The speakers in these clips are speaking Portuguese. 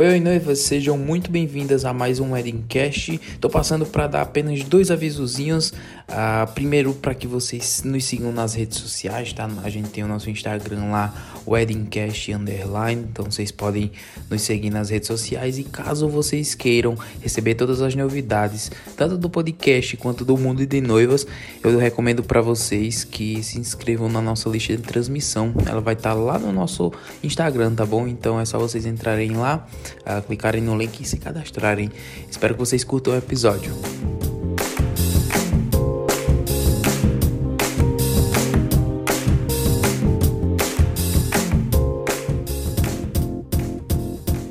Oi, oi, noivas, sejam muito bem-vindas a mais um Weddingcast. Tô passando para dar apenas dois avisozinhos. Uh, primeiro, para que vocês nos sigam nas redes sociais, tá? A gente tem o nosso Instagram lá, Weddingcast Underline. Então vocês podem nos seguir nas redes sociais. E caso vocês queiram receber todas as novidades, tanto do podcast quanto do mundo de noivas, eu recomendo para vocês que se inscrevam na nossa lista de transmissão. Ela vai estar tá lá no nosso Instagram, tá bom? Então é só vocês entrarem lá uh, clicarem no link e se cadastrarem. Espero que vocês curtam o episódio.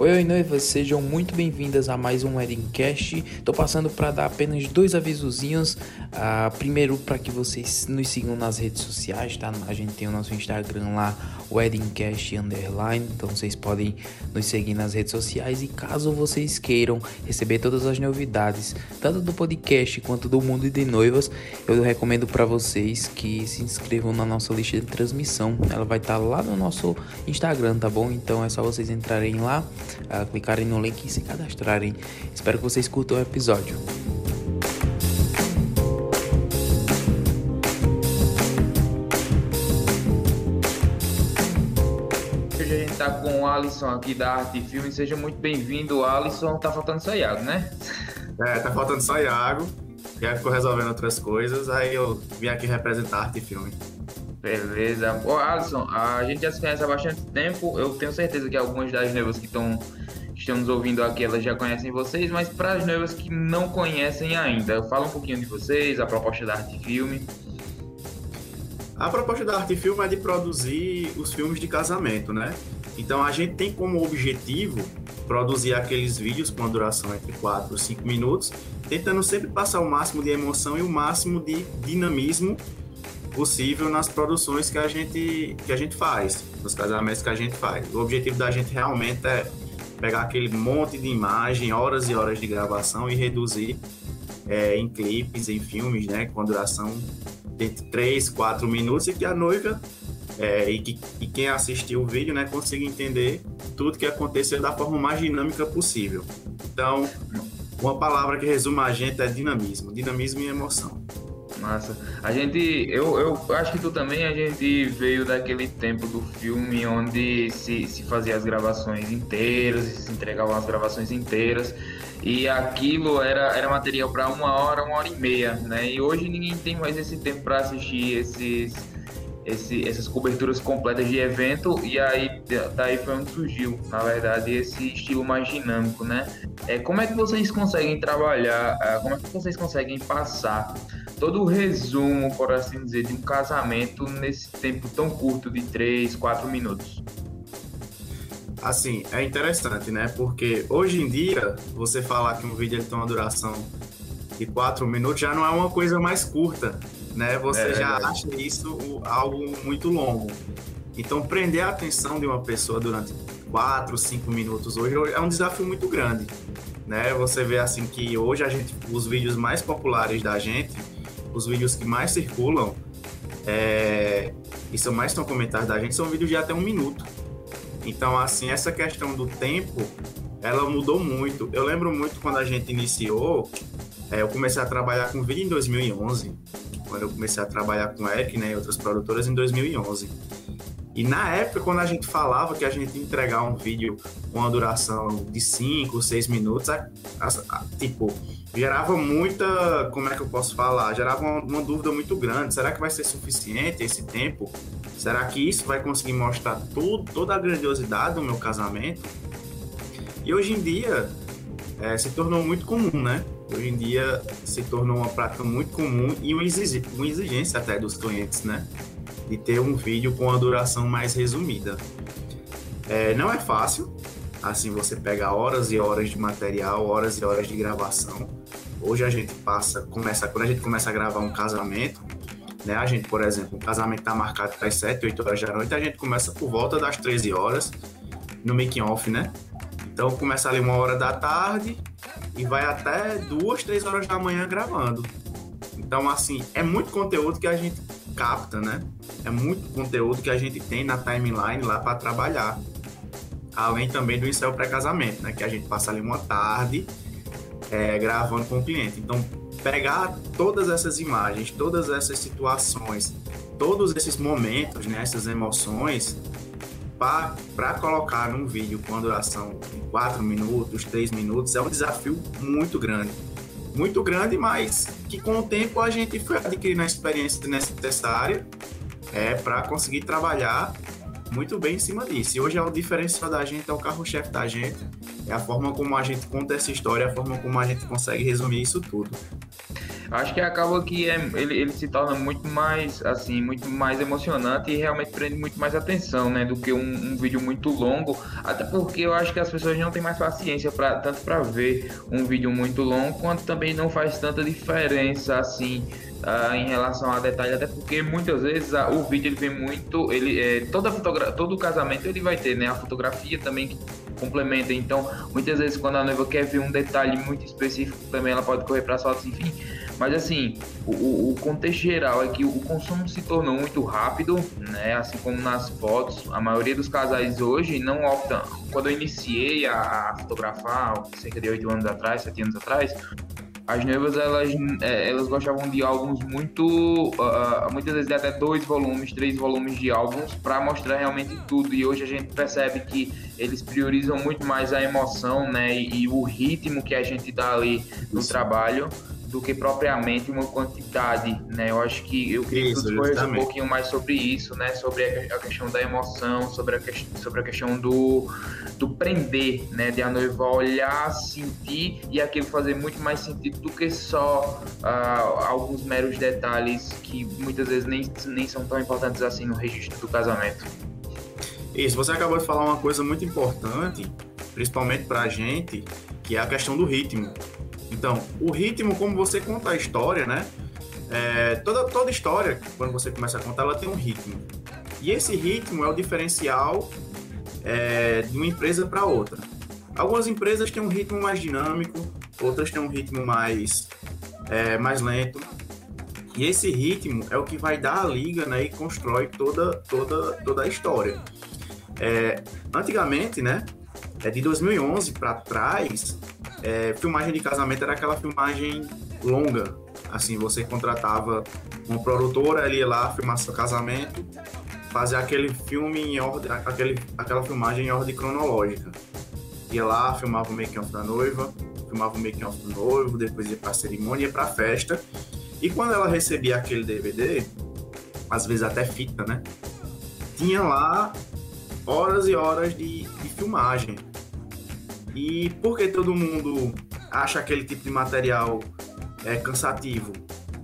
Oi, oi, noivas, sejam muito bem-vindas a mais um Weddingcast. Tô passando para dar apenas dois avisozinhos. Uh, primeiro, para que vocês nos sigam nas redes sociais, tá? A gente tem o nosso Instagram lá, Weddingcast Underline. Então vocês podem nos seguir nas redes sociais. E caso vocês queiram receber todas as novidades, tanto do podcast quanto do mundo de noivas, eu recomendo para vocês que se inscrevam na nossa lista de transmissão. Ela vai estar tá lá no nosso Instagram, tá bom? Então é só vocês entrarem lá uh, clicarem no link e se cadastrarem. Espero que vocês curtam o episódio. Hoje a gente tá com o Alisson aqui da Arte Filme. Seja muito bem-vindo, Alisson. Tá faltando só Iago, né? É, tá faltando só Iago. Iago ficou resolvendo outras coisas, aí eu vim aqui representar a Arte Filme. Beleza. Ô, Alisson, a gente já se conhece há bastante tempo. Eu tenho certeza que algumas das noivas que estão estão nos ouvindo aqui, elas já conhecem vocês, mas para as noivas que não conhecem ainda, fala um pouquinho de vocês, a proposta da Arte Filme. A proposta da Arte Filme é de produzir os filmes de casamento, né? Então a gente tem como objetivo produzir aqueles vídeos com a duração entre 4 e 5 minutos, tentando sempre passar o máximo de emoção e o máximo de dinamismo possível nas produções que a gente que a gente faz, nos casamentos que a gente faz. O objetivo da gente realmente é pegar aquele monte de imagem, horas e horas de gravação e reduzir é, em clipes, em filmes, né, com duração de 3, 4 minutos e que a noiva é, e, que, e quem assistiu o vídeo, né, consiga entender tudo que aconteceu da forma mais dinâmica possível. Então, uma palavra que resume a gente é dinamismo, dinamismo e emoção. Massa. A gente, eu, eu acho que tu também, a gente veio daquele tempo do filme onde se, se fazia as gravações inteiras, se entregavam as gravações inteiras. E aquilo era, era material para uma hora, uma hora e meia, né? E hoje ninguém tem mais esse tempo para assistir esses, esse, essas coberturas completas de evento e aí daí foi onde surgiu, na verdade, esse estilo mais dinâmico, né? É, como é que vocês conseguem trabalhar, ah, como é que vocês conseguem passar todo o resumo, por assim dizer, de um casamento nesse tempo tão curto de 3, 4 minutos? Assim, é interessante, né? Porque hoje em dia, você falar que um vídeo tem uma duração de 4 minutos já não é uma coisa mais curta, né? Você é, já é. acha isso algo muito longo. Então, prender a atenção de uma pessoa durante 4, 5 minutos hoje é um desafio muito grande, né? Você vê assim que hoje a gente, os vídeos mais populares da gente, os vídeos que mais circulam é, e são mais tão comentados da gente são vídeos de até um minuto. Então, assim, essa questão do tempo, ela mudou muito. Eu lembro muito quando a gente iniciou, é, eu comecei a trabalhar com vídeo em 2011, quando eu comecei a trabalhar com Eric né, e outras produtoras em 2011. E na época, quando a gente falava que a gente ia entregar um vídeo com uma duração de 5, 6 minutos, a, a, a, tipo, gerava muita, como é que eu posso falar? Gerava uma, uma, dúvida muito grande. Será que vai ser suficiente esse tempo? Será que isso vai conseguir mostrar tudo, toda a grandiosidade do meu casamento? E hoje em dia é, se tornou muito comum, né? Hoje em dia se tornou uma prática muito comum e uma exigência até dos clientes, né? de ter um vídeo com a duração mais resumida. É, não é fácil, assim você pega horas e horas de material, horas e horas de gravação. Hoje a gente passa, começa, quando a gente começa a gravar um casamento, né? A gente, por exemplo, o casamento está marcado para as 7, 8 horas da noite, a gente começa por volta das 13 horas no making off, né? Então começa ali uma hora da tarde e vai até duas, três horas da manhã gravando. Então, assim, é muito conteúdo que a gente capta, né? É muito conteúdo que a gente tem na timeline lá para trabalhar. além também do ensaio pré-casamento, né? Que a gente passa ali uma tarde é, gravando com o cliente. Então, pegar todas essas imagens, todas essas situações, todos esses momentos, né, essas emoções, para colocar num vídeo com duração de 4 minutos, 3 minutos, é um desafio muito grande. Muito grande, mas que com o tempo a gente foi adquirindo a experiência necessária é, para conseguir trabalhar muito bem em cima disso. E hoje é o diferencial da gente, é o carro-chefe da gente, é a forma como a gente conta essa história, a forma como a gente consegue resumir isso tudo acho que acaba que é, ele, ele se torna muito mais assim muito mais emocionante e realmente prende muito mais atenção né do que um, um vídeo muito longo até porque eu acho que as pessoas não têm mais paciência para tanto para ver um vídeo muito longo quanto também não faz tanta diferença assim Uh, em relação a detalhe, até porque muitas vezes uh, o vídeo ele vem muito, ele é, toda fotogra todo casamento ele vai ter, né, a fotografia também que complementa. Então, muitas vezes quando a noiva quer ver um detalhe muito específico, também ela pode correr para as fotos, enfim. Mas assim, o, o, contexto geral é que o consumo se tornou muito rápido, né? Assim como nas fotos, a maioria dos casais hoje não optam. Quando eu iniciei a, a fotografar, cerca de oito anos atrás, sete anos atrás, as noivas elas, é, elas gostavam de álbuns muito uh, muitas vezes até dois volumes três volumes de álbuns para mostrar realmente tudo e hoje a gente percebe que eles priorizam muito mais a emoção né e, e o ritmo que a gente dá ali no Isso. trabalho do que propriamente uma quantidade, né? Eu acho que eu queria isso, que tu um pouquinho mais sobre isso, né? Sobre a questão da emoção, sobre a, que, sobre a questão do, do prender, né? De a noiva olhar, sentir e aquilo fazer muito mais sentido do que só uh, alguns meros detalhes que muitas vezes nem, nem são tão importantes assim no registro do casamento. Isso, você acabou de falar uma coisa muito importante, principalmente pra gente, que é a questão do ritmo. Então, o ritmo, como você conta a história, né? É, toda, toda história, quando você começa a contar, ela tem um ritmo. E esse ritmo é o diferencial é, de uma empresa para outra. Algumas empresas têm um ritmo mais dinâmico, outras têm um ritmo mais, é, mais lento. E esse ritmo é o que vai dar a liga né, e constrói toda, toda, toda a história. É, antigamente, né, é de 2011 para trás, é, filmagem de casamento era aquela filmagem longa. Assim, você contratava uma produtora, ele ia lá filmar seu casamento, fazer aquele filme em ordem, aquele, aquela filmagem em ordem cronológica. Ia lá, filmava o make-off da noiva, filmava o make-off do noivo, depois ia pra cerimônia, ia pra festa. E quando ela recebia aquele DVD, às vezes até fita, né? Tinha lá horas e horas de, de filmagem. E por que todo mundo acha aquele tipo de material é, cansativo?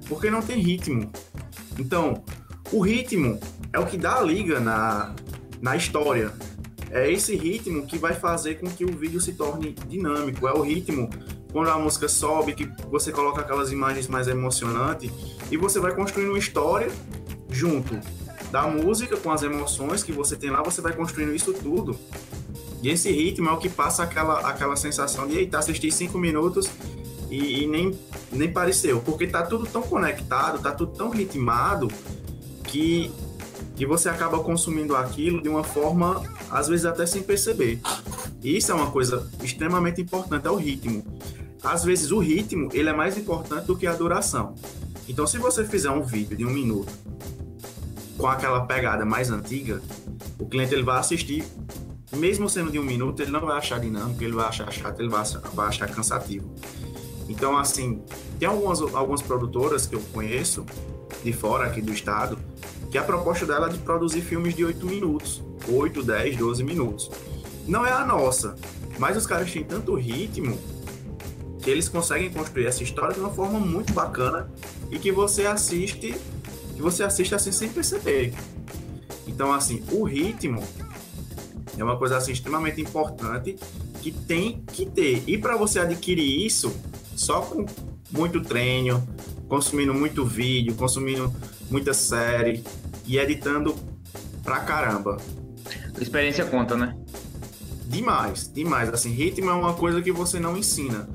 Porque não tem ritmo. Então, o ritmo é o que dá a liga na, na história. É esse ritmo que vai fazer com que o vídeo se torne dinâmico. É o ritmo quando a música sobe, que você coloca aquelas imagens mais emocionantes e você vai construindo uma história junto da música com as emoções que você tem lá, você vai construindo isso tudo e esse ritmo é o que passa aquela, aquela sensação de, eita, assisti cinco minutos e, e, nem, nem pareceu. Porque tá tudo tão conectado, tá tudo tão ritmado que, que você acaba consumindo aquilo de uma forma, às vezes até sem perceber. E isso é uma coisa extremamente importante, é o ritmo. Às vezes o ritmo, ele é mais importante do que a duração. Então, se você fizer um vídeo de um minuto com aquela pegada mais antiga, o cliente ele vai assistir mesmo sendo de um minuto, ele não vai achar dinâmico, ele vai achar chato, ele vai achar, vai achar cansativo. Então, assim, tem algumas, algumas produtoras que eu conheço, de fora aqui do estado, que a proposta dela é de produzir filmes de 8 minutos, 8, 10, 12 minutos. Não é a nossa, mas os caras têm tanto ritmo que eles conseguem construir essa história de uma forma muito bacana e que você assiste, que você assiste assim sem perceber. Então, assim, o ritmo é uma coisa assim extremamente importante que tem que ter. E para você adquirir isso, só com muito treino, consumindo muito vídeo, consumindo muita série e editando pra caramba. A experiência conta, né? Demais, demais. Assim, ritmo é uma coisa que você não ensina.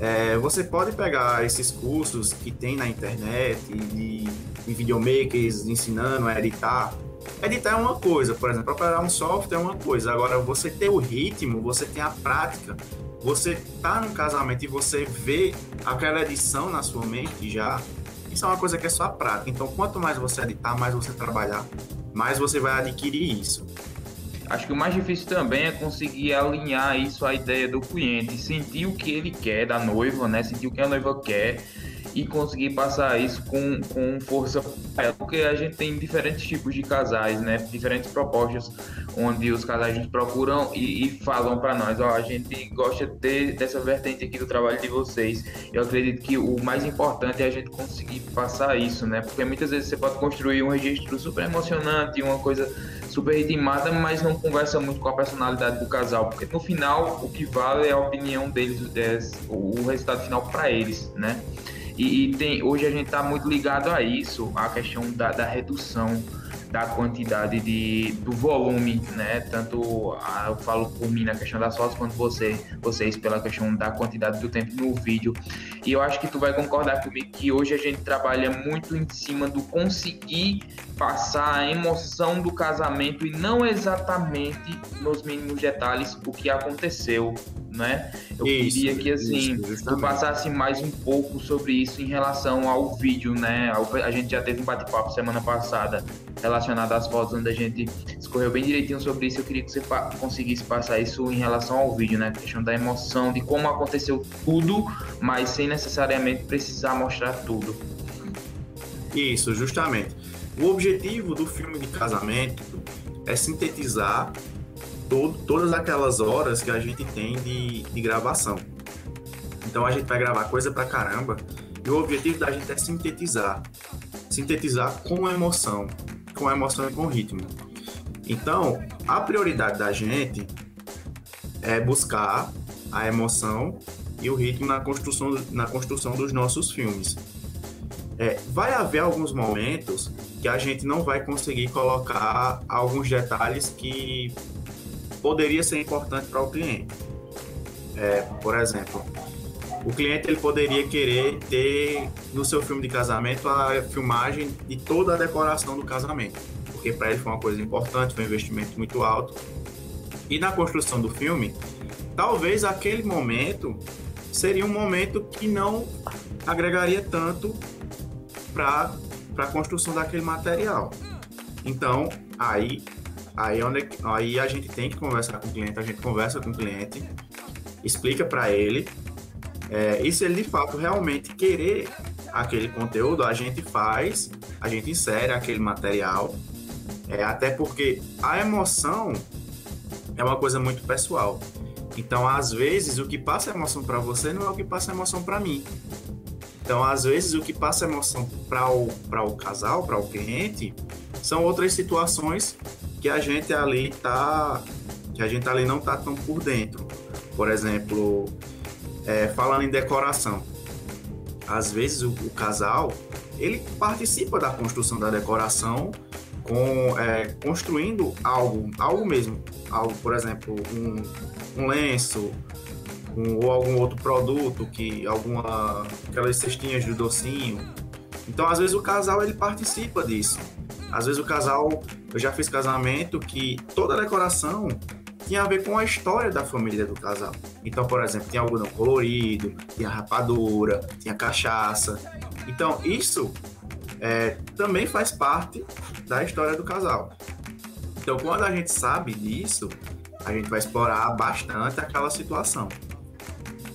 É, você pode pegar esses cursos que tem na internet de, de videomakers ensinando a editar editar é uma coisa, por exemplo, preparar um software é uma coisa. Agora, você ter o ritmo, você tem a prática, você tá num casamento e você vê aquela edição na sua mente já, isso é uma coisa que é só a prática. Então, quanto mais você editar, mais você trabalhar, mais você vai adquirir isso. Acho que o mais difícil também é conseguir alinhar isso à ideia do cliente, sentir o que ele quer da noiva, né? Sentir o que a noiva quer e conseguir passar isso com, com força porque a gente tem diferentes tipos de casais, né? Diferentes propostas onde os casais nos procuram e, e falam para nós, ó, a gente gosta de dessa vertente aqui do trabalho de vocês. Eu acredito que o mais importante é a gente conseguir passar isso, né? Porque muitas vezes você pode construir um registro super emocionante, uma coisa super ritmada, mas não conversa muito com a personalidade do casal, porque no final o que vale é a opinião deles, é o resultado final para eles, né? E, e, tem, hoje a gente está muito ligado a isso, a questão da, da redução da quantidade de, do volume, né? Tanto a, eu falo por mim na questão das fotos, quanto você, vocês pela questão da quantidade do tempo no vídeo. E eu acho que tu vai concordar comigo que hoje a gente trabalha muito em cima do conseguir passar a emoção do casamento e não exatamente nos mínimos detalhes o que aconteceu, né? Eu isso, queria que assim isso, tu passasse mais um pouco sobre isso em relação ao vídeo, né? A gente já teve um bate-papo semana passada relacionado às fotos onde a gente escorreu bem direitinho sobre isso. Eu queria que você conseguisse passar isso em relação ao vídeo, né? A questão da emoção, de como aconteceu tudo, mas sem necessariamente precisar mostrar tudo. Isso, justamente. O objetivo do filme de casamento é sintetizar todo, todas aquelas horas que a gente tem de, de gravação. Então a gente vai gravar coisa pra caramba e o objetivo da gente é sintetizar. Sintetizar com emoção, com emoção e com ritmo. Então, a prioridade da gente é buscar a emoção e o ritmo na construção, na construção dos nossos filmes. É, vai haver alguns momentos que a gente não vai conseguir colocar alguns detalhes que poderia ser importante para o cliente. É, por exemplo, o cliente ele poderia querer ter no seu filme de casamento a filmagem de toda a decoração do casamento, porque para ele foi uma coisa importante, foi um investimento muito alto. E na construção do filme, talvez aquele momento seria um momento que não agregaria tanto para a construção daquele material. Então, aí aí, onde, aí a gente tem que conversar com o cliente, a gente conversa com o cliente, explica para ele, é, se ele de fato realmente querer aquele conteúdo, a gente faz, a gente insere aquele material, é, até porque a emoção é uma coisa muito pessoal. Então, às vezes, o que passa emoção para você não é o que passa emoção para mim. Então, às vezes, o que passa emoção para o, o casal, para o cliente, são outras situações que a gente ali tá, que a gente ali não tá tão por dentro. Por exemplo, é, falando em decoração, às vezes o, o, casal ele participa da construção da decoração com é, construindo algo, algo mesmo, algo, por exemplo, um, um lenço, um, ou algum outro produto, que alguma aquelas cestinhas de docinho. Então, às vezes o casal ele participa disso. Às vezes o casal, eu já fiz casamento que toda a decoração tinha a ver com a história da família do casal. Então, por exemplo, tinha algodão colorido, tinha rapadura, tinha cachaça. Então, isso é, também faz parte da história do casal. Então, quando a gente sabe disso, a gente vai explorar bastante aquela situação.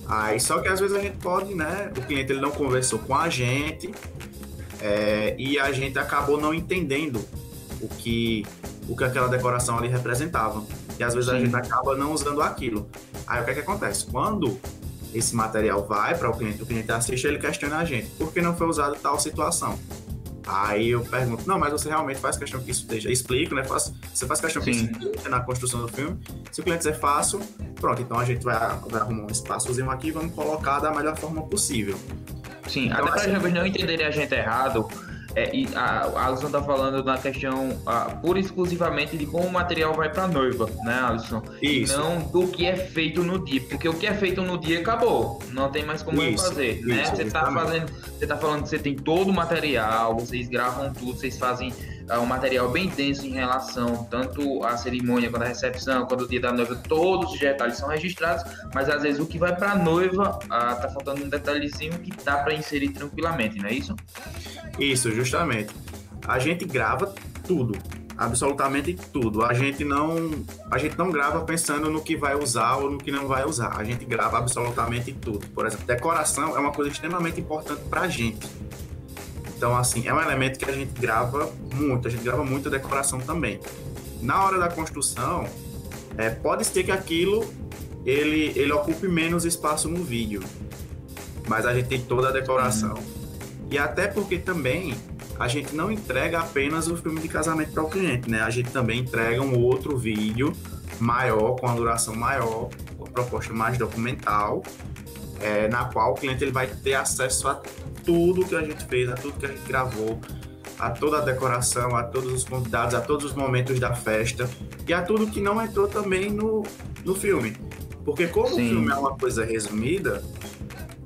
Aí só que às vezes a gente pode, né? O cliente ele não conversou com a gente é, e a gente acabou não entendendo o que o que aquela decoração ali representava. E às vezes Sim. a gente acaba não usando aquilo. Aí o que é que acontece? Quando esse material vai para o cliente, o cliente assiste, ele questiona a gente, por que não foi usado tal situação? Aí eu pergunto, não, mas você realmente faz questão que isso esteja. Explico, né? Faz, você faz questão Sim. que isso esteja na construção do filme. Se o cliente dizer faço, pronto, então a gente vai, vai arrumar um espaçozinho aqui e vamos colocar da melhor forma possível. Sim, então, até para assim, não entenderem a gente errado, é, a, a Alisson tá falando na questão a, pura e exclusivamente de como o material vai pra noiva, né, Alisson? Isso. Não do que é feito no dia, porque o que é feito no dia acabou, não tem mais como isso, fazer, né? Você tá fazendo, você tá falando que você tem todo o material, vocês gravam tudo, vocês fazem uh, um material bem denso em relação tanto à cerimônia quanto à recepção, quanto o dia da noiva, todos os detalhes são registrados, mas às vezes o que vai para a noiva uh, tá faltando um detalhezinho que dá para inserir tranquilamente, não é isso? Isso, justamente. A gente grava tudo, absolutamente tudo. A gente não a gente não grava pensando no que vai usar ou no que não vai usar. A gente grava absolutamente tudo. Por exemplo, decoração é uma coisa extremamente importante para a gente. Então, assim, é um elemento que a gente grava muito. A gente grava muito a decoração também. Na hora da construção, é, pode ser que aquilo ele, ele ocupe menos espaço no vídeo, mas a gente tem toda a decoração. Uhum. E até porque também a gente não entrega apenas o filme de casamento para o cliente, né? A gente também entrega um outro vídeo maior, com a duração maior, com a proposta mais documental, é, na qual o cliente ele vai ter acesso a tudo que a gente fez, a tudo que a gente gravou, a toda a decoração, a todos os convidados, a todos os momentos da festa e a tudo que não entrou também no, no filme. Porque como Sim. o filme é uma coisa resumida,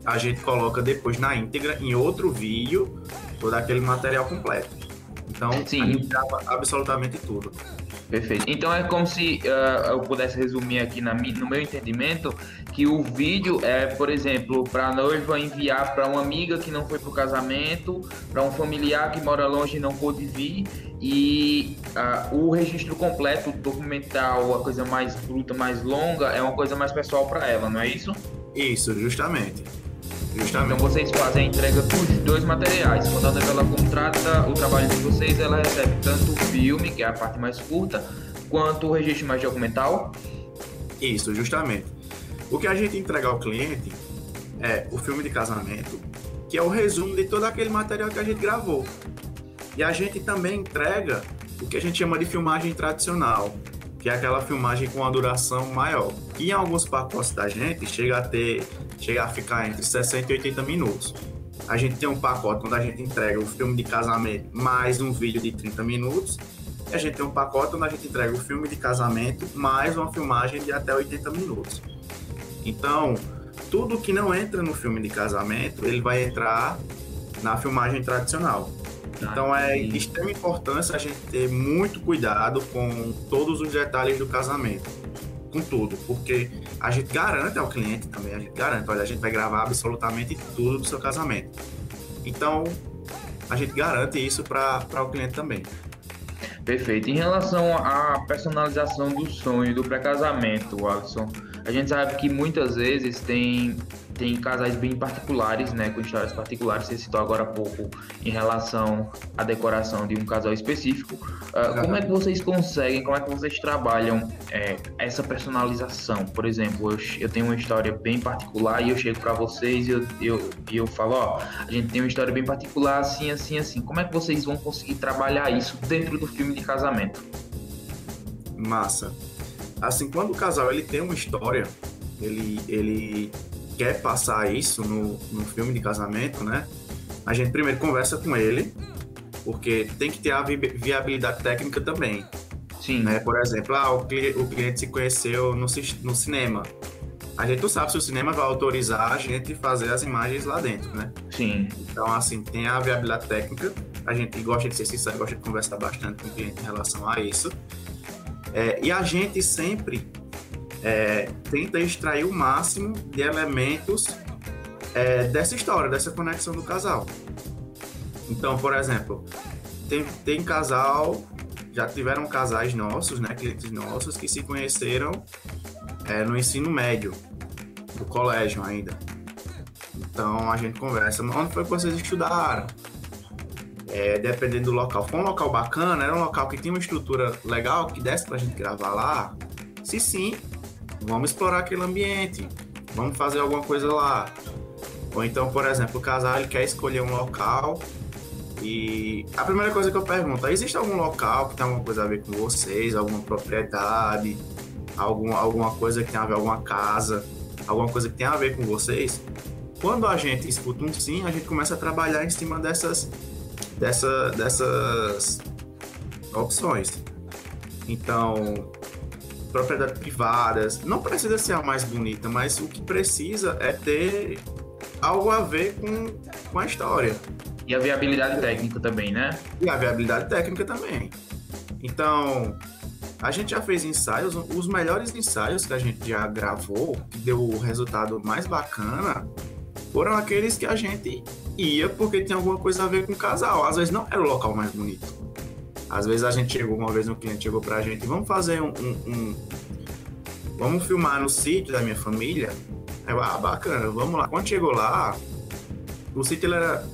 a gente coloca depois na íntegra, em outro vídeo, todo aquele material completo. Então, Sim. a gente grava absolutamente tudo. Perfeito. Então é como se uh, eu pudesse resumir aqui na, no meu entendimento que o vídeo é, por exemplo, para a noiva enviar para uma amiga que não foi para o casamento, para um familiar que mora longe e não pôde vir, e uh, o registro completo, documental, a coisa mais bruta, mais longa, é uma coisa mais pessoal para ela, não é isso? Isso, justamente. Justamente. Então vocês fazem a entrega dos dois materiais. Quando a novela contrata o trabalho de vocês, ela recebe tanto o filme, que é a parte mais curta, quanto o registro mais documental? Isso, justamente. O que a gente entrega ao cliente é o filme de casamento, que é o resumo de todo aquele material que a gente gravou. E a gente também entrega o que a gente chama de filmagem tradicional, que é aquela filmagem com uma duração maior. E em alguns pacotes da gente chega a ter, chega a ficar entre 60 e 80 minutos. A gente tem um pacote quando a gente entrega o filme de casamento mais um vídeo de 30 minutos. E a gente tem um pacote onde a gente entrega o filme de casamento mais uma filmagem de até 80 minutos. Então, tudo que não entra no filme de casamento, ele vai entrar na filmagem tradicional. Então é de extrema importância a gente ter muito cuidado com todos os detalhes do casamento. Com tudo, porque a gente garante ao cliente também, a gente garante, olha, a gente vai gravar absolutamente tudo do seu casamento. Então, a gente garante isso para o cliente também. Perfeito. Em relação à personalização do sonho do pré-casamento, Alisson, a gente sabe que muitas vezes tem tem casais bem particulares, né, com histórias particulares. Você citou agora há pouco em relação à decoração de um casal específico. Uh, como é que vocês conseguem, como é que vocês trabalham é, essa personalização? Por exemplo, eu, eu, tenho uma história bem particular e eu chego para vocês e eu, eu, eu falo, ó, a gente tem uma história bem particular, assim, assim, assim. Como é que vocês vão conseguir trabalhar isso dentro do filme de casamento? Massa. Assim, quando o casal ele tem uma história, ele, ele quer passar isso no, no filme de casamento, né? A gente primeiro conversa com ele, porque tem que ter a viabilidade técnica também. Sim. Né? Por exemplo, ah, o, cliente, o cliente se conheceu no, no cinema. A gente não sabe se o cinema vai autorizar a gente fazer as imagens lá dentro, né? Sim. Então, assim, tem a viabilidade técnica. A gente gosta de ser sincero, gosta de conversar bastante com o cliente em relação a isso. É, e a gente sempre é, tenta extrair o máximo de elementos é, dessa história, dessa conexão do casal. Então, por exemplo, tem, tem casal, já tiveram casais nossos, né, clientes nossos, que se conheceram é, no ensino médio, do colégio ainda. Então a gente conversa, onde foi que vocês estudaram? É, dependendo do local. Foi um local bacana, era um local que tinha uma estrutura legal, que desse pra gente gravar lá? Se sim, vamos explorar aquele ambiente, vamos fazer alguma coisa lá. Ou então, por exemplo, o casal ele quer escolher um local e a primeira coisa que eu pergunto é, existe algum local que tem alguma coisa a ver com vocês, alguma propriedade, algum, alguma coisa que tem a ver, alguma casa, alguma coisa que tem a ver com vocês? Quando a gente escuta um sim, a gente começa a trabalhar em cima dessas, dessa, dessas opções. Então, propriedades privadas. Não precisa ser a mais bonita, mas o que precisa é ter algo a ver com, com a história. E a viabilidade técnica também, né? E a viabilidade técnica também. Então, a gente já fez ensaios, os melhores ensaios que a gente já gravou, que deu o resultado mais bacana, foram aqueles que a gente ia porque tinha alguma coisa a ver com o casal. Às vezes não era o local mais bonito. Às vezes a gente chegou, uma vez um cliente chegou pra gente, vamos fazer um, um, um vamos filmar no sítio da minha família. Eu, ah, bacana, vamos lá. Quando chegou lá, o sítio era,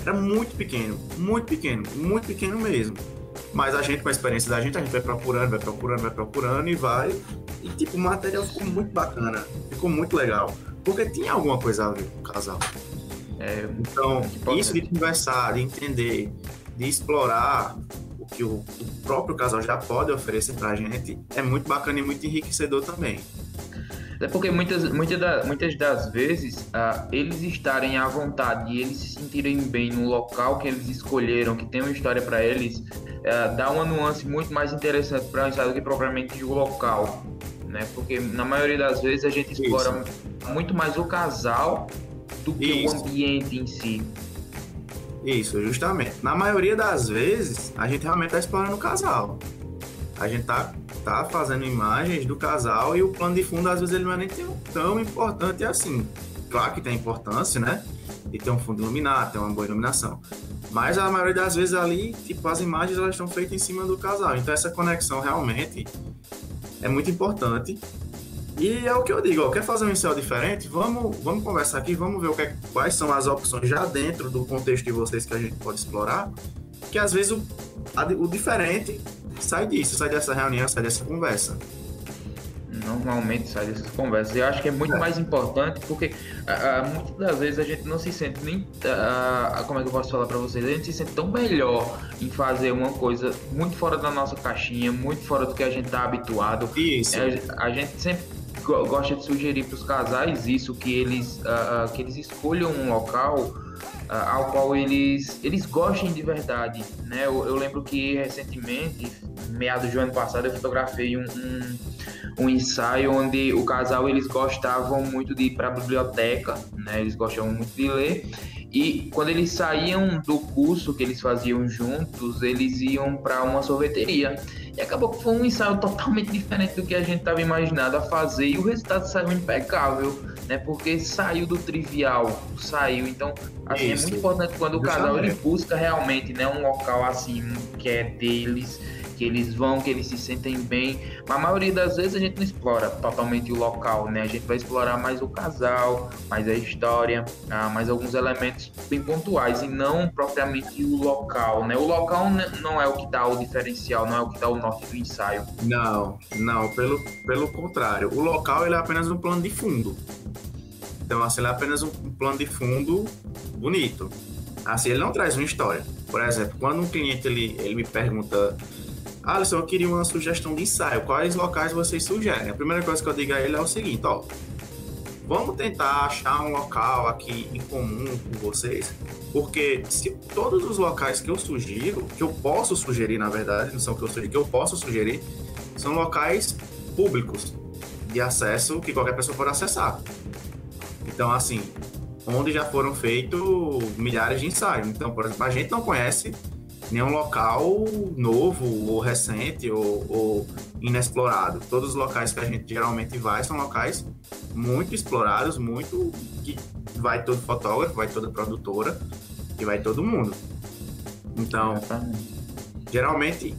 era muito pequeno, muito pequeno, muito pequeno mesmo. Mas a gente, com a experiência da gente, a gente vai procurando, vai procurando, vai procurando e vai. E, tipo, o material ficou muito bacana, ficou muito legal. Porque tinha alguma coisa a ver com o casal. É, então, isso de conversar, de entender, de explorar que o, o próprio casal já pode oferecer pra gente é muito bacana e muito enriquecedor também. É porque muitas, muitas, da, muitas das vezes uh, eles estarem à vontade e eles se sentirem bem no local que eles escolheram, que tem uma história para eles, uh, dá uma nuance muito mais interessante para o ensaio do que propriamente o local. Né? Porque na maioria das vezes a gente explora Isso. muito mais o casal do que Isso. o ambiente em si. Isso, justamente. Na maioria das vezes, a gente realmente está explorando o casal. A gente tá tá fazendo imagens do casal e o plano de fundo às vezes ele não é nem tão importante assim. Claro que tem importância, né? E ter um fundo iluminado, ter uma boa iluminação. Mas a maioria das vezes ali, tipo, as imagens elas estão feitas em cima do casal. Então essa conexão realmente é muito importante. E é o que eu digo, ó, quer fazer um ensaio diferente? Vamos, vamos conversar aqui, vamos ver o que é, quais são as opções já dentro do contexto de vocês que a gente pode explorar. Que às vezes o, a, o diferente sai disso, sai dessa reunião, sai dessa conversa. Normalmente sai dessas conversas. Eu acho que é muito é. mais importante porque muitas das vezes a gente não se sente nem. Como é que eu posso falar para vocês? A gente se sente tão melhor em fazer uma coisa muito fora da nossa caixinha, muito fora do que a gente está habituado. Isso. É, a gente sempre gosta de sugerir para os casais isso, que eles, uh, que eles escolham um local ao qual eles, eles gostem de verdade. Né? Eu, eu, lembro que recentemente, meados do ano passado, eu fotografei um, um, um, ensaio onde o casal eles gostavam muito de ir para a biblioteca, né? eles gostavam muito de ler. E quando eles saíam do curso que eles faziam juntos, eles iam para uma sorveteria. E acabou que foi um ensaio totalmente diferente do que a gente estava imaginado a fazer e o resultado saiu impecável né? Porque saiu do trivial, saiu. Então, assim, Isso. é muito importante quando o casal ele busca realmente, né, um local assim que é deles, que eles vão, que eles se sentem bem. Mas a maioria das vezes a gente não explora totalmente o local, né? A gente vai explorar mais o casal, mais a história, ah, mais alguns elementos bem pontuais e não propriamente o local, né? O local não é o que dá o diferencial, não é o que dá o norte do ensaio. Não, não, pelo, pelo contrário. O local ele é apenas um plano de fundo. Então, assim, ele é apenas um plano de fundo bonito. Assim, ele não traz uma história. Por exemplo, quando um cliente ele, ele me pergunta Alisson, eu queria uma sugestão de ensaio. Quais locais vocês sugerem? A primeira coisa que eu digo a ele é o seguinte, ó. Vamos tentar achar um local aqui em comum com vocês, porque se todos os locais que eu sugiro, que eu posso sugerir, na verdade, não são que eu sugiro, que eu posso sugerir, são locais públicos de acesso que qualquer pessoa pode acessar. Então, assim, onde já foram feitos milhares de ensaios. Então, por exemplo, a gente não conhece nenhum local novo ou recente ou, ou, inexplorado. Todos os locais que a gente geralmente vai são locais muito explorados, muito que vai todo fotógrafo, vai toda produtora e vai todo mundo. Então, geralmente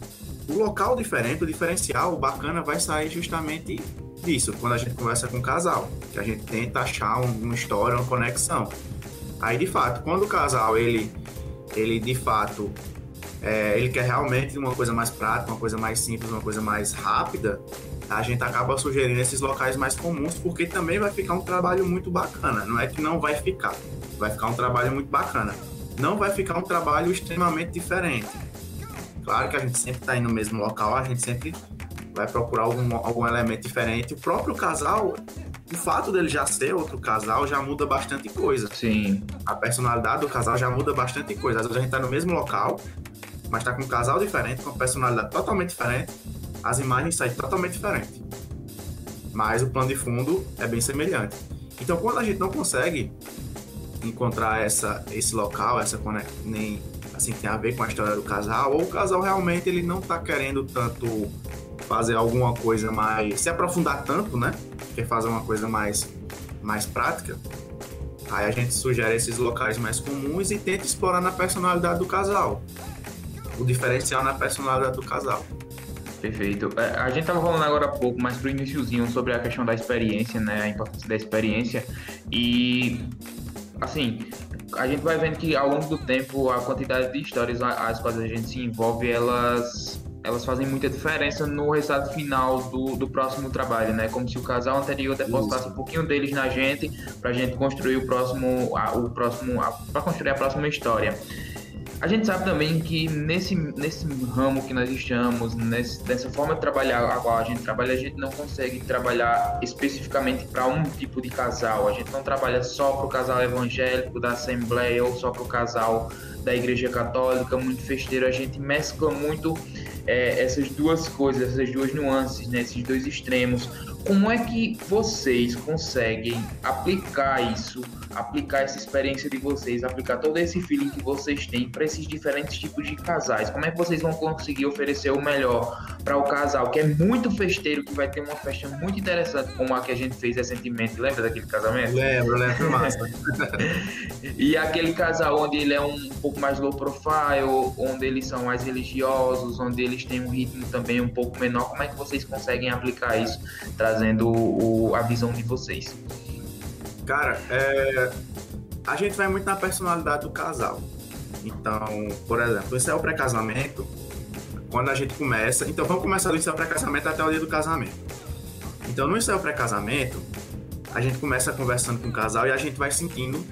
o local diferente, o diferencial, o bacana vai sair justamente disso, quando a gente conversa com o casal, que a gente tenta achar uma história, uma conexão. Aí, de fato, quando o casal ele ele de fato é, ele quer realmente uma coisa mais prática, uma coisa mais simples, uma coisa mais rápida, a gente acaba sugerindo esses locais mais comuns, porque também vai ficar um trabalho muito bacana. Não é que não vai ficar, vai ficar um trabalho muito bacana. Não vai ficar um trabalho extremamente diferente. Claro que a gente sempre está indo no mesmo local, a gente sempre vai procurar algum, algum elemento diferente. O próprio casal, o fato dele já ser outro casal já muda bastante coisa. Sim. A personalidade do casal já muda bastante coisa. Às vezes a gente tá no mesmo local, mas tá com um casal diferente, com personalidade totalmente diferente, as imagens saem totalmente diferentes. Mas o plano de fundo é bem semelhante. Então, quando a gente não consegue encontrar essa, esse local, essa nem assim tem a ver com a história do casal, ou o casal realmente ele não tá querendo tanto fazer alguma coisa mais se aprofundar tanto, né? Quer fazer uma coisa mais mais prática. Aí a gente sugere esses locais mais comuns e tenta explorar na personalidade do casal. O diferencial na personalidade do casal. Perfeito. É, a gente estava falando agora há pouco, mais pro iníciozinho, sobre a questão da experiência, né? A importância da experiência. E, assim, a gente vai vendo que ao longo do tempo a quantidade de histórias às quais a gente se envolve, elas elas fazem muita diferença no resultado final do, do próximo trabalho, né? Como se o casal anterior depositasse um pouquinho deles na gente para a gente construir o próximo, a, o próximo, para construir a próxima história. A gente sabe também que nesse, nesse ramo que nós estamos, nesse, nessa forma de trabalhar a qual a gente trabalha, a gente não consegue trabalhar especificamente para um tipo de casal. A gente não trabalha só para o casal evangélico da Assembleia ou só para o casal da Igreja Católica, muito festeiro. A gente mescla muito é, essas duas coisas, essas duas nuances, né, esses dois extremos. Como é que vocês conseguem aplicar isso, aplicar essa experiência de vocês, aplicar todo esse feeling que vocês têm para esses diferentes tipos de casais? Como é que vocês vão conseguir oferecer o melhor para o casal que é muito festeiro, que vai ter uma festa muito interessante, como a que a gente fez recentemente? Lembra daquele casamento? Lembro, lembro massa. e aquele casal onde ele é um pouco mais low profile, onde eles são mais religiosos, onde eles têm um ritmo também um pouco menor. Como é que vocês conseguem aplicar isso? trazendo o, a visão de vocês. Cara, é, a gente vai muito na personalidade do casal. Então, por exemplo, esse é o pré-casamento. Quando a gente começa. Então, vamos começar do ensaio pré-casamento até o dia do casamento. Então, no ensaio pré-casamento, a gente começa conversando com o casal e a gente vai sentindo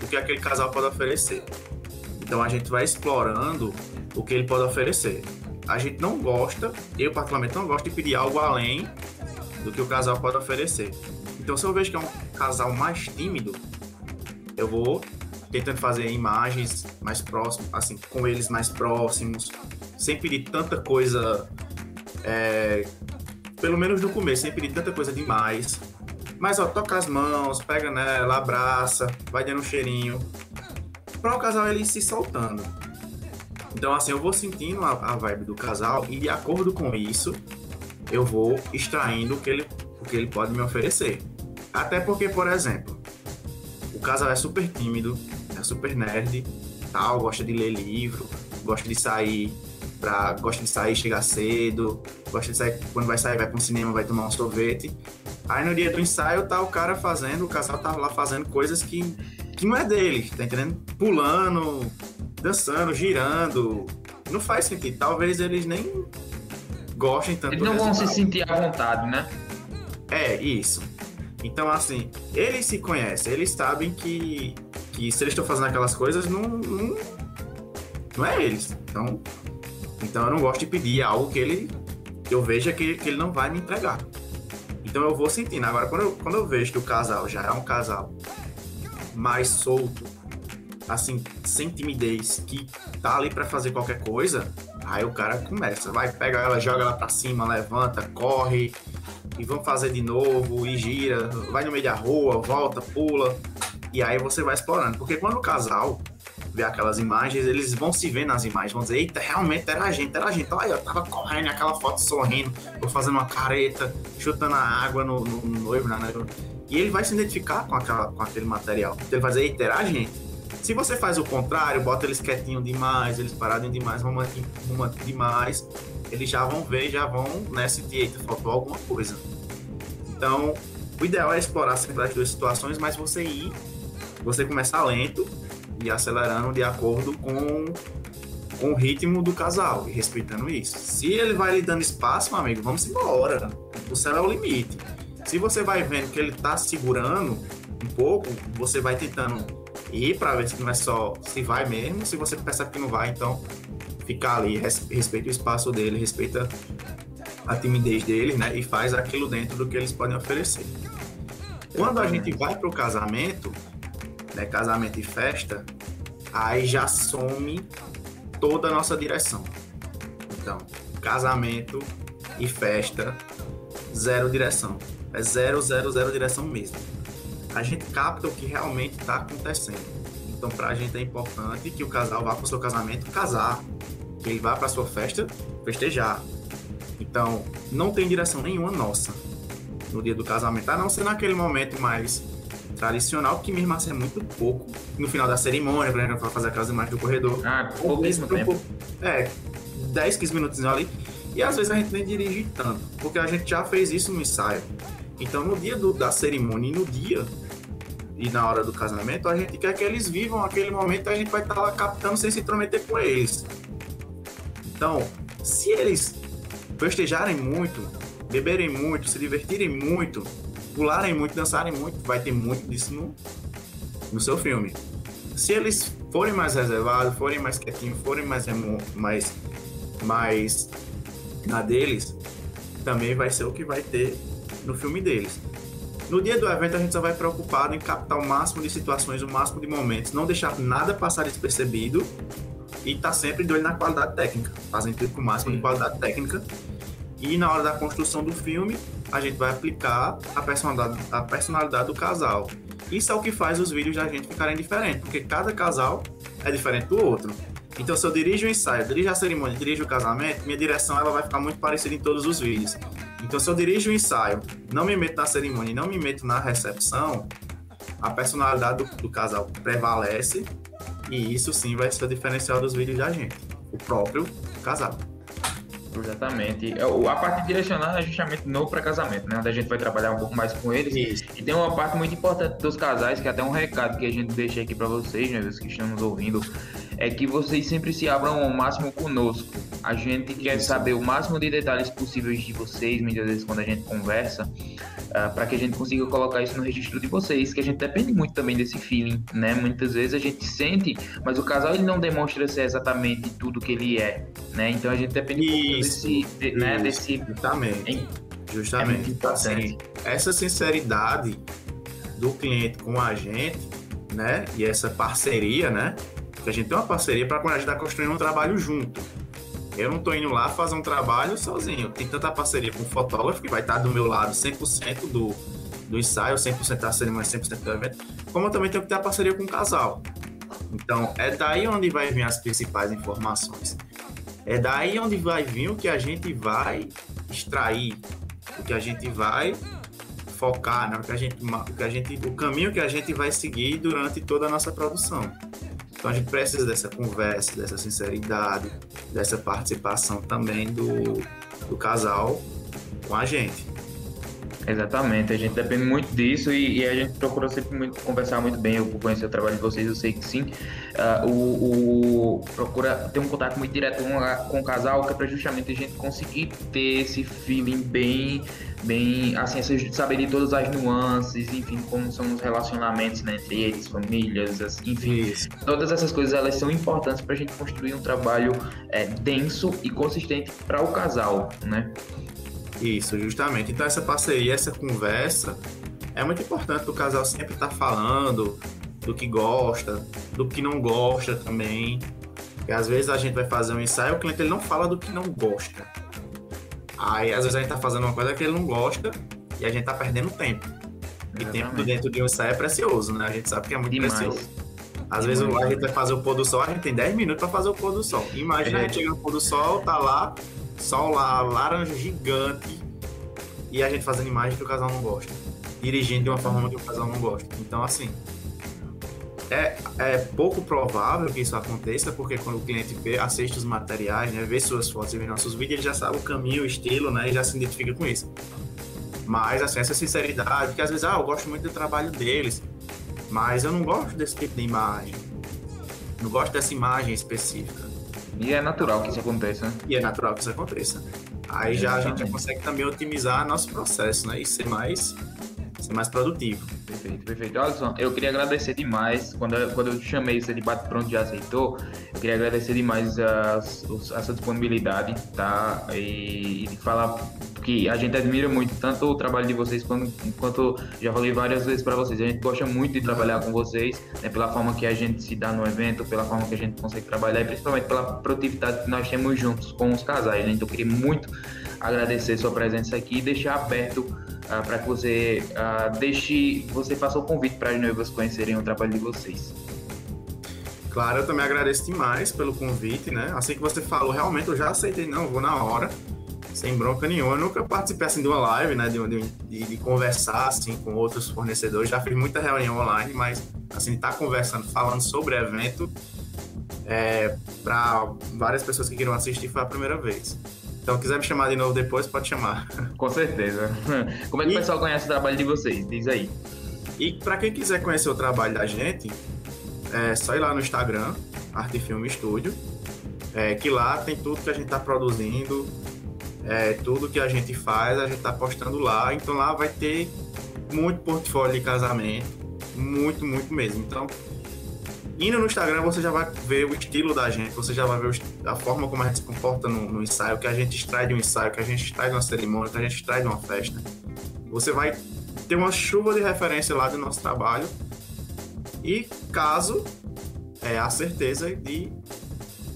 o que aquele casal pode oferecer. Então, a gente vai explorando o que ele pode oferecer. A gente não gosta, eu particularmente não gosto de pedir algo além do que o casal pode oferecer. Então, se eu vejo que é um casal mais tímido, eu vou tentando fazer imagens mais próximas, assim, com eles mais próximos, sem pedir tanta coisa, é, pelo menos no começo, sem pedir tanta coisa demais. Mas, ó, toca as mãos, pega nela, abraça, vai dando um cheirinho, para o casal ele se soltando. Então, assim, eu vou sentindo a, a vibe do casal e, de acordo com isso, eu vou extraindo o que ele, o que ele pode me oferecer. Até porque, por exemplo, o casal é super tímido, é super nerd, tal, gosta de ler livro, gosta de sair pra, gosta de sair, chegar cedo, gosta de sair, quando vai sair, vai para um cinema, vai tomar um sorvete. Aí no dia do ensaio tá o cara fazendo, o casal tá lá fazendo coisas que, que não é dele, tá entendendo? Pulando, dançando, girando. Não faz sentido. Talvez eles nem gostem tanto Eles não vão se sentir à vontade, né? É, isso. Então, assim, eles se conhecem, eles sabem que, que se eles estão fazendo aquelas coisas, não, não, não é eles. Então, então, eu não gosto de pedir algo que ele eu veja que, que ele não vai me entregar. Então, eu vou sentindo. Agora, quando eu, quando eu vejo que o casal já é um casal mais solto, assim, sem timidez, que tá ali para fazer qualquer coisa, Aí o cara começa, vai, pega ela, joga ela pra cima, levanta, corre, e vamos fazer de novo, e gira, vai no meio da rua, volta, pula. E aí você vai explorando. Porque quando o casal vê aquelas imagens, eles vão se ver nas imagens, vão dizer, eita, realmente era a gente, era a gente. Olha, eu tava correndo aquela foto sorrindo, ou fazendo uma careta, chutando a água no, no, no noivo, né? E ele vai se identificar com, aquela, com aquele material. Então ele vai dizer, eita, era a gente. Se você faz o contrário, bota eles quietinho demais, eles paradinho demais, romântico demais, eles já vão ver, já vão né, sentir, eita, faltou alguma coisa. Então, o ideal é explorar sempre as duas situações, mas você ir, você começar lento e acelerando de acordo com, com o ritmo do casal e respeitando isso. Se ele vai lhe dando espaço, meu amigo, vamos embora. O céu é o limite. Se você vai vendo que ele está segurando um pouco, você vai tentando ir para ver se não é só se vai mesmo. Se você percebe que não vai, então fica ali, respeita o espaço dele, respeita a timidez dele, né? E faz aquilo dentro do que eles podem oferecer. Quando a gente vai para o casamento, né, casamento e festa, aí já some toda a nossa direção. Então, casamento e festa, zero direção. É zero, zero, zero direção mesmo. A gente capta o que realmente está acontecendo. Então, para a gente é importante que o casal vá para o seu casamento casar, que ele vá para a sua festa festejar. Então, não tem direção nenhuma nossa no dia do casamento, a não ser naquele momento mais tradicional, que mesmo assim é muito pouco. No final da cerimônia, quando a gente vai fazer aquelas imagens do corredor. Ah, pouquíssimo tempo. É, 10, 15 minutos ali. E às vezes a gente nem dirige tanto, porque a gente já fez isso no ensaio. Então, no dia do, da cerimônia e no dia e na hora do casamento, a gente quer que eles vivam aquele momento a gente vai estar lá captando sem se intrometer com eles. Então, se eles festejarem muito, beberem muito, se divertirem muito, pularem muito, dançarem muito, vai ter muito disso no, no seu filme. Se eles forem mais reservados, forem mais quietinhos, forem mais, mais, mais na deles, também vai ser o que vai ter no filme deles. No dia do evento, a gente só vai preocupado em captar o máximo de situações, o máximo de momentos, não deixar nada passar despercebido e tá sempre de olho na qualidade técnica, fazendo tudo com o máximo Sim. de qualidade técnica. E na hora da construção do filme, a gente vai aplicar a personalidade, a personalidade do casal. Isso é o que faz os vídeos da gente ficarem diferentes, porque cada casal é diferente do outro. Então, se eu dirijo o ensaio, dirijo a cerimônia, dirijo o casamento, minha direção ela vai ficar muito parecida em todos os vídeos. Então, se eu dirijo o ensaio, não me meto na cerimônia e não me meto na recepção, a personalidade do, do casal prevalece e isso sim vai ser o diferencial dos vídeos da gente, o próprio casal. Exatamente. É, a parte direcionada é justamente no pré-casamento, né? Onde a gente vai trabalhar um pouco mais com eles. Isso. E tem uma parte muito importante dos casais, que é até um recado que a gente deixa aqui para vocês, né, os que estão nos ouvindo, é que vocês sempre se abram ao máximo conosco. A gente quer saber o máximo de detalhes possíveis de vocês, muitas vezes quando a gente conversa uh, ah, para que a gente consiga colocar isso no registro de vocês, que a gente depende muito também desse feeling, né? Muitas vezes a gente sente, mas o casal ele não demonstra ser exatamente tudo que ele é, né? Então a gente depende isso, desse, de, né? desse justamente, é, justamente. É assim, essa sinceridade do cliente com a gente, né? E essa parceria, né? Que a gente tem uma parceria para quando a gente está construindo um trabalho junto. Eu não estou indo lá fazer um trabalho sozinho. Tem tanta parceria com o fotógrafo que vai estar do meu lado 100% do, do ensaio, 100% da cerimônia, 100% do evento, como eu também tenho que ter a parceria com o casal. Então, é daí onde vai vir as principais informações. É daí onde vai vir o que a gente vai extrair, o que a gente vai focar, né? o, que a gente, o, que a gente, o caminho que a gente vai seguir durante toda a nossa produção. Então a gente precisa dessa conversa, dessa sinceridade, dessa participação também do, do casal com a gente. Exatamente, a gente depende muito disso e, e, a gente procura sempre muito, conversar muito bem. Eu conheço o trabalho de vocês, eu sei que sim. Uh, o, o, procura ter um contato muito direto com, a, com o casal, que é para justamente a gente conseguir ter esse feeling bem, bem assim, saber de todas as nuances, enfim, como são os relacionamentos né, entre eles, famílias, enfim. Isso. Todas essas coisas elas são importantes para a gente construir um trabalho é, denso e consistente para o casal, né? Isso, justamente. Então essa parceria, essa conversa é muito importante o casal sempre estar tá falando do que gosta, do que não gosta também. Porque às vezes a gente vai fazer um ensaio, o cliente ele não fala do que não gosta. Aí às vezes a gente tá fazendo uma coisa que ele não gosta e a gente tá perdendo tempo. E Exatamente. tempo dentro de um ensaio é precioso, né? A gente sabe que é muito Demais. precioso. Às vezes a gente vai fazer o pôr do sol, a gente tem 10 minutos para fazer o pôr do sol. Imagina é. a gente chega no pôr do sol, tá lá, sol lá, laranja gigante, e a gente fazendo imagem que o casal não gosta. Dirigindo de uma forma que o casal não gosta. Então, assim, é, é pouco provável que isso aconteça, porque quando o cliente vê, assiste os materiais, né, vê suas fotos e vê nossos vídeos, ele já sabe o caminho, o estilo, né, e já se identifica com isso. Mas, assim, essa sinceridade, porque às vezes, ah, eu gosto muito do trabalho deles, mas eu não gosto desse tipo de imagem. Não gosto dessa imagem específica. E é natural que isso aconteça, né? E é natural que isso aconteça. Aí já a gente já consegue também otimizar nosso processo, né? E ser mais, ser mais produtivo. Perfeito, perfeito. Alisson, eu queria agradecer demais. Quando eu, quando eu chamei você de bate pronto já aceitou, eu queria agradecer demais a, a sua disponibilidade, tá? E, e falar que a gente admira muito, tanto o trabalho de vocês quanto, quanto já falei várias vezes para vocês. A gente gosta muito de trabalhar com vocês, né, pela forma que a gente se dá no evento, pela forma que a gente consegue trabalhar e principalmente pela produtividade que nós temos juntos com os casais. Né? Então, eu queria muito agradecer sua presença aqui e deixar aberto uh, para que você uh, deixe, você faça o convite para as noivas conhecerem o trabalho de vocês. Claro, eu também agradeço demais pelo convite, né? Assim que você falou, realmente eu já aceitei, não, vou na hora, sem bronca nenhuma. Eu nunca participei assim de uma live, né? De, de, de conversar assim com outros fornecedores. Já fiz muita reunião online, mas assim, estar tá conversando, falando sobre evento, é, para várias pessoas que queriam assistir foi a primeira vez. Então, quiser me chamar de novo depois, pode chamar. Com certeza. Como é que e... o pessoal conhece o trabalho de vocês? Diz aí. E para quem quiser conhecer o trabalho da gente, é só ir lá no Instagram, Arte Filme Estúdio, é, que lá tem tudo que a gente está produzindo, é, tudo que a gente faz, a gente está postando lá. Então lá vai ter muito portfólio de casamento, muito, muito mesmo. Então, indo no Instagram, você já vai ver o estilo da gente, você já vai ver a forma como a gente se comporta no, no ensaio, que a gente extrai de um ensaio, que a gente extrai de uma cerimônia, que a gente extrai de uma festa. Você vai ter uma chuva de referência lá do nosso trabalho e caso é a certeza de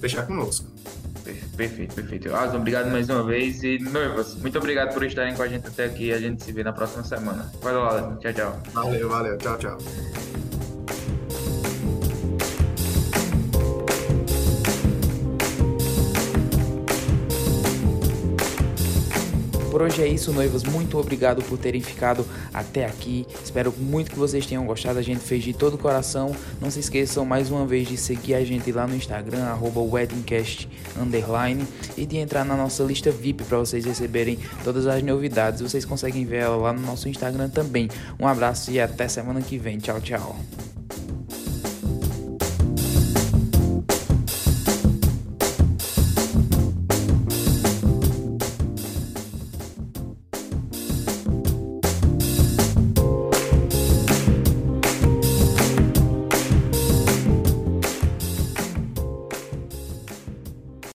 fechar conosco. Perfeito, perfeito. Alisson, obrigado mais uma vez. E noivas, muito obrigado por estarem com a gente até aqui. A gente se vê na próxima semana. Valeu, Alisson. Tchau, tchau. Valeu, valeu. Tchau, tchau. Hoje é isso, noivas. Muito obrigado por terem ficado até aqui. Espero muito que vocês tenham gostado. A gente fez de todo o coração. Não se esqueçam mais uma vez de seguir a gente lá no Instagram, weddingcast underline, e de entrar na nossa lista VIP para vocês receberem todas as novidades. Vocês conseguem ver ela lá no nosso Instagram também. Um abraço e até semana que vem. Tchau, tchau.